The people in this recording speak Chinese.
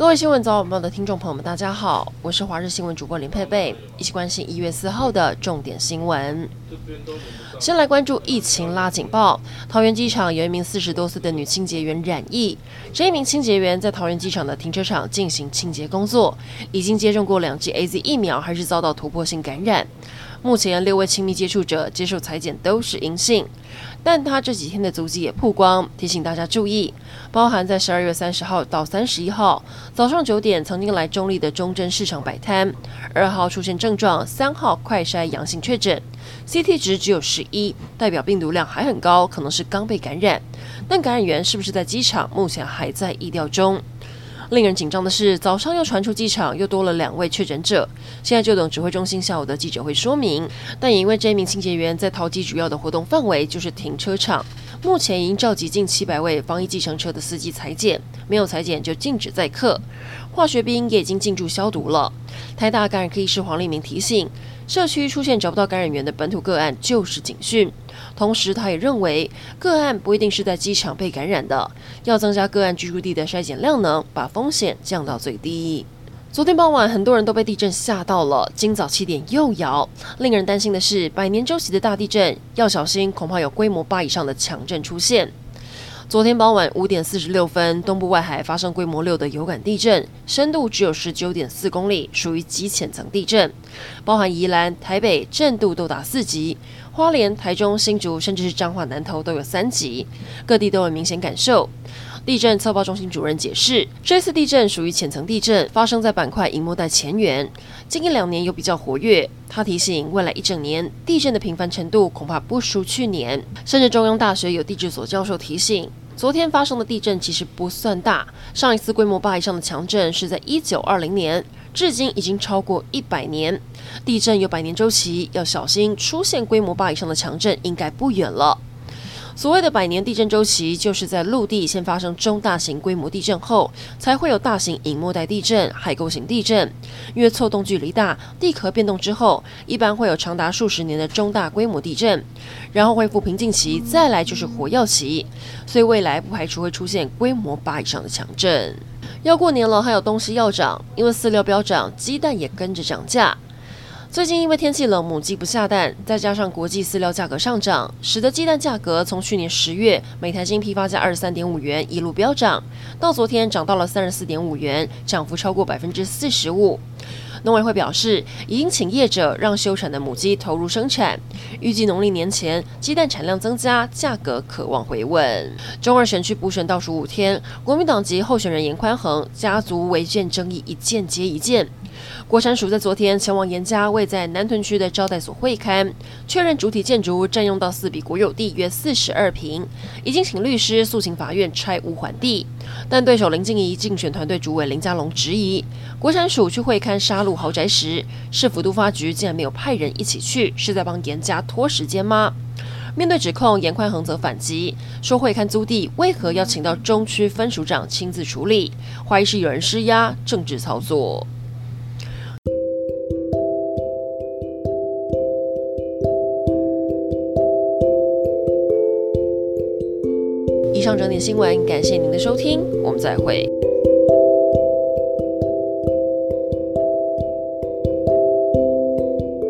各位新闻早晚报的听众朋友们，大家好，我是华日新闻主播林佩佩，一起关心一月四号的重点新闻。先来关注疫情拉警报，桃园机场有一名四十多岁的女清洁员染疫，这一名清洁员在桃园机场的停车场进行清洁工作，已经接种过两剂 AZ 疫苗，还是遭到突破性感染。目前六位亲密接触者接受采检都是阴性，但他这几天的足迹也曝光，提醒大家注意，包含在十二月三十号到三十一号早上九点曾经来中立的忠贞市场摆摊，二号出现症状，三号快筛阳性确诊，CT 值只有十一，代表病毒量还很高，可能是刚被感染，但感染源是不是在机场，目前还在意调中。令人紧张的是，早上又传出机场又多了两位确诊者，现在就等指挥中心下午的记者会说明。但也因为这名清洁员在桃机主要的活动范围就是停车场，目前已经召集近七百位防疫计程车的司机裁剪，没有裁剪就禁止载客，化学兵也已经进驻消毒了。台大感染科医师黄立明提醒，社区出现找不到感染源的本土个案就是警讯。同时，他也认为个案不一定是在机场被感染的，要增加个案居住地的筛检量能，把风险降到最低。昨天傍晚，很多人都被地震吓到了，今早七点又摇。令人担心的是，百年周期的大地震要小心，恐怕有规模八以上的强震出现。昨天傍晚五点四十六分，东部外海发生规模六的有感地震，深度只有十九点四公里，属于极浅层地震。包含宜兰、台北震度都达四级，花莲、台中、新竹，甚至是彰化、南投都有三级，各地都有明显感受。地震测报中心主任解释，这次地震属于浅层地震，发生在板块隐没带前缘，近一两年有比较活跃。他提醒，未来一整年地震的频繁程度恐怕不输去年，甚至中央大学有地质所教授提醒。昨天发生的地震其实不算大，上一次规模八以上的强震是在一九二零年，至今已经超过一百年。地震有百年周期，要小心出现规模八以上的强震，应该不远了。所谓的百年地震周期，就是在陆地先发生中大型规模地震后，才会有大型隐没带地震、海沟型地震。因为错动距离大，地壳变动之后，一般会有长达数十年的中大规模地震，然后恢复平静期，再来就是活跃期。所以未来不排除会出现规模八以上的强震。要过年了，还有东西要涨，因为饲料飙涨，鸡蛋也跟着涨价。最近因为天气冷，母鸡不下蛋，再加上国际饲料价格上涨，使得鸡蛋价格从去年十月每台斤批发价二十三点五元一路飙涨，到昨天涨到了三十四点五元，涨幅超过百分之四十五。农委会表示，已经请业者让休产的母鸡投入生产，预计农历年前鸡蛋产量增加，价格可望回稳。中二选区补选倒数五天，国民党籍候选人严宽恒家族违建争议一件接一件。国产署在昨天前往严家位在南屯区的招待所会勘，确认主体建筑占用到四笔国有地约四十二坪，已经请律师诉请法院拆屋还地。但对手林静怡竞选团队主委林佳龙质疑，国产署去会勘杀戮豪宅时，市府都发局竟然没有派人一起去，是在帮严家拖时间吗？面对指控，严宽恒则反击说，会勘租地为何要请到中区分署长亲自处理，怀疑是有人施压政治操作。以上整点新闻，感谢您的收听，我们再会。